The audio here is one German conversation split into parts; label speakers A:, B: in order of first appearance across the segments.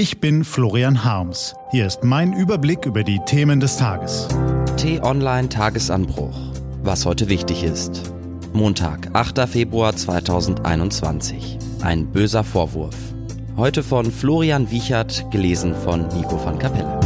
A: Ich bin Florian Harms. Hier ist mein Überblick über die Themen des Tages.
B: T-Online Tagesanbruch. Was heute wichtig ist. Montag, 8. Februar 2021. Ein böser Vorwurf. Heute von Florian Wiechert, gelesen von Nico van Kapelle.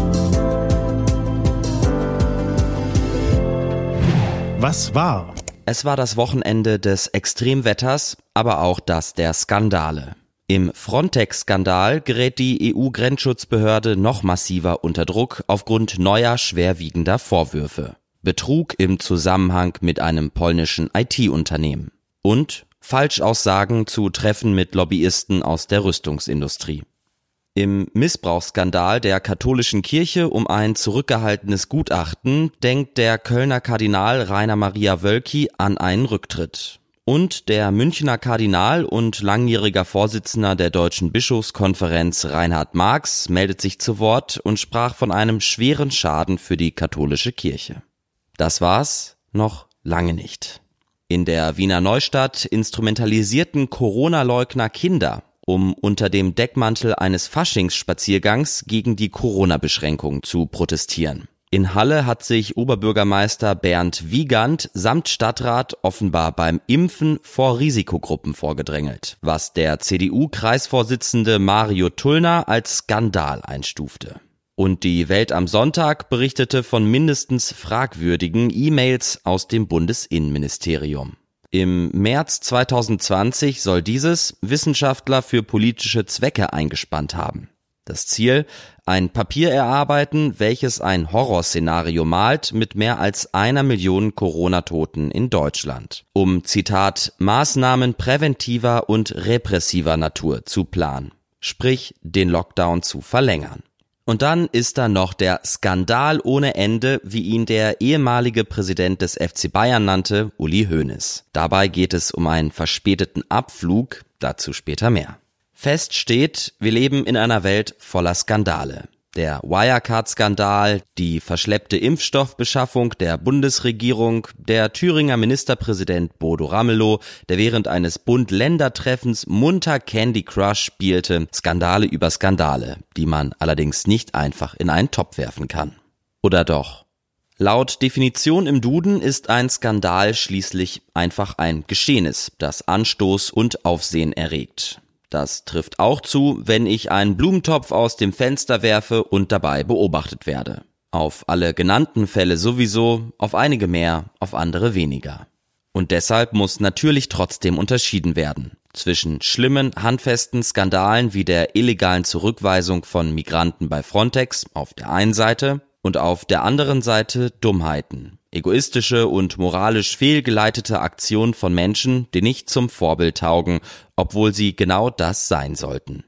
A: Was war?
B: Es war das Wochenende des Extremwetters, aber auch das der Skandale. Im Frontex-Skandal gerät die EU-Grenzschutzbehörde noch massiver unter Druck aufgrund neuer schwerwiegender Vorwürfe. Betrug im Zusammenhang mit einem polnischen IT-Unternehmen und Falschaussagen zu Treffen mit Lobbyisten aus der Rüstungsindustrie. Im Missbrauchsskandal der katholischen Kirche um ein zurückgehaltenes Gutachten denkt der Kölner Kardinal Rainer Maria Wölki an einen Rücktritt. Und der Münchner Kardinal und langjähriger Vorsitzender der Deutschen Bischofskonferenz Reinhard Marx meldet sich zu Wort und sprach von einem schweren Schaden für die katholische Kirche. Das war's noch lange nicht. In der Wiener Neustadt instrumentalisierten Corona-Leugner Kinder, um unter dem Deckmantel eines Faschingsspaziergangs gegen die Corona-Beschränkungen zu protestieren. In Halle hat sich Oberbürgermeister Bernd Wiegand samt Stadtrat offenbar beim Impfen vor Risikogruppen vorgedrängelt, was der CDU-Kreisvorsitzende Mario Tullner als Skandal einstufte. Und die Welt am Sonntag berichtete von mindestens fragwürdigen E-Mails aus dem Bundesinnenministerium. Im März 2020 soll dieses Wissenschaftler für politische Zwecke eingespannt haben. Das Ziel, ein Papier erarbeiten, welches ein Horrorszenario malt mit mehr als einer Million Corona-Toten in Deutschland, um Zitat Maßnahmen präventiver und repressiver Natur zu planen, sprich den Lockdown zu verlängern. Und dann ist da noch der Skandal ohne Ende, wie ihn der ehemalige Präsident des FC Bayern nannte, Uli Hoeneß. Dabei geht es um einen verspäteten Abflug, dazu später mehr. Fest steht, wir leben in einer Welt voller Skandale. Der Wirecard-Skandal, die verschleppte Impfstoffbeschaffung der Bundesregierung, der Thüringer Ministerpräsident Bodo Ramelow, der während eines Bund-Länder-Treffens munter Candy Crush spielte, Skandale über Skandale, die man allerdings nicht einfach in einen Topf werfen kann. Oder doch? Laut Definition im Duden ist ein Skandal schließlich einfach ein Geschehnis, das Anstoß und Aufsehen erregt. Das trifft auch zu, wenn ich einen Blumentopf aus dem Fenster werfe und dabei beobachtet werde. Auf alle genannten Fälle sowieso, auf einige mehr, auf andere weniger. Und deshalb muss natürlich trotzdem unterschieden werden zwischen schlimmen, handfesten Skandalen wie der illegalen Zurückweisung von Migranten bei Frontex auf der einen Seite und auf der anderen Seite Dummheiten, egoistische und moralisch fehlgeleitete Aktionen von Menschen, die nicht zum Vorbild taugen, obwohl sie genau das sein sollten.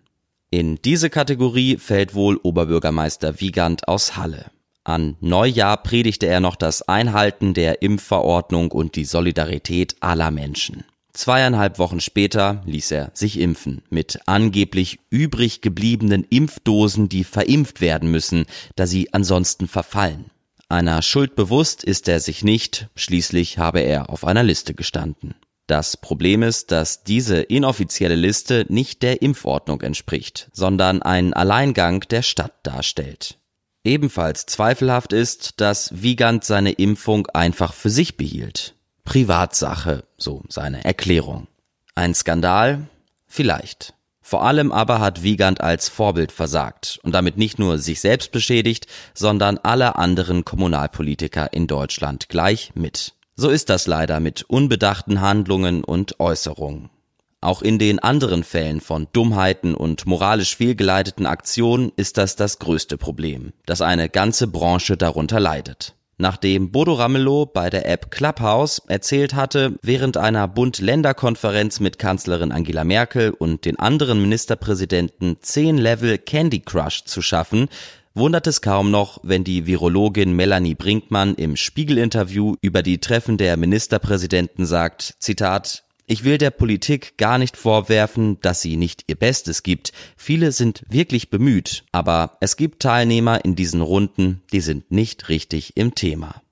B: In diese Kategorie fällt wohl Oberbürgermeister Wiegand aus Halle. An Neujahr predigte er noch das Einhalten der Impfverordnung und die Solidarität aller Menschen. Zweieinhalb Wochen später ließ er sich impfen mit angeblich übrig gebliebenen Impfdosen, die verimpft werden müssen, da sie ansonsten verfallen. Einer Schuld bewusst ist er sich nicht, schließlich habe er auf einer Liste gestanden. Das Problem ist, dass diese inoffizielle Liste nicht der Impfordnung entspricht, sondern einen Alleingang der Stadt darstellt. Ebenfalls zweifelhaft ist, dass Wiegand seine Impfung einfach für sich behielt. Privatsache, so seine Erklärung. Ein Skandal? Vielleicht. Vor allem aber hat Wiegand als Vorbild versagt und damit nicht nur sich selbst beschädigt, sondern alle anderen Kommunalpolitiker in Deutschland gleich mit. So ist das leider mit unbedachten Handlungen und Äußerungen. Auch in den anderen Fällen von Dummheiten und moralisch fehlgeleiteten Aktionen ist das das größte Problem, dass eine ganze Branche darunter leidet. Nachdem Bodo Ramelow bei der App Clubhouse erzählt hatte, während einer Bund-Länder-Konferenz mit Kanzlerin Angela Merkel und den anderen Ministerpräsidenten 10 Level Candy Crush zu schaffen, wundert es kaum noch, wenn die Virologin Melanie Brinkmann im Spiegel-Interview über die Treffen der Ministerpräsidenten sagt, Zitat, ich will der Politik gar nicht vorwerfen, dass sie nicht ihr Bestes gibt. Viele sind wirklich bemüht, aber es gibt Teilnehmer in diesen Runden, die sind nicht richtig im Thema.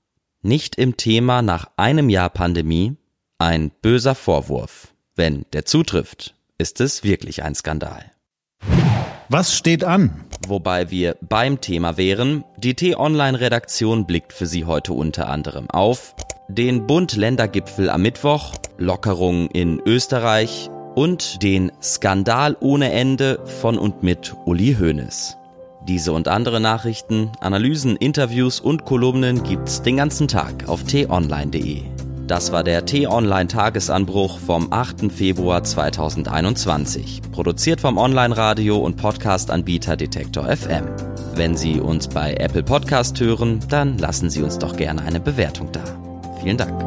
B: Nicht im Thema nach einem Jahr Pandemie? Ein böser Vorwurf. Wenn der zutrifft, ist es wirklich ein Skandal.
A: Was steht an?
B: Wobei wir beim Thema wären, die T-Online-Redaktion blickt für Sie heute unter anderem auf den Bund-Länder-Gipfel am Mittwoch, Lockerungen in Österreich und den Skandal ohne Ende von und mit Uli Hoeneß. Diese und andere Nachrichten, Analysen, Interviews und Kolumnen gibt's den ganzen Tag auf t-online.de. Das war der T-Online-Tagesanbruch vom 8. Februar 2021, produziert vom Online-Radio- und Podcast-Anbieter Detektor FM. Wenn Sie uns bei Apple Podcast hören, dann lassen Sie uns doch gerne eine Bewertung da. Vielen Dank.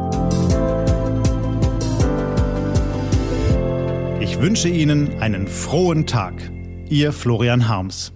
A: Ich wünsche Ihnen einen frohen Tag. Ihr Florian Harms.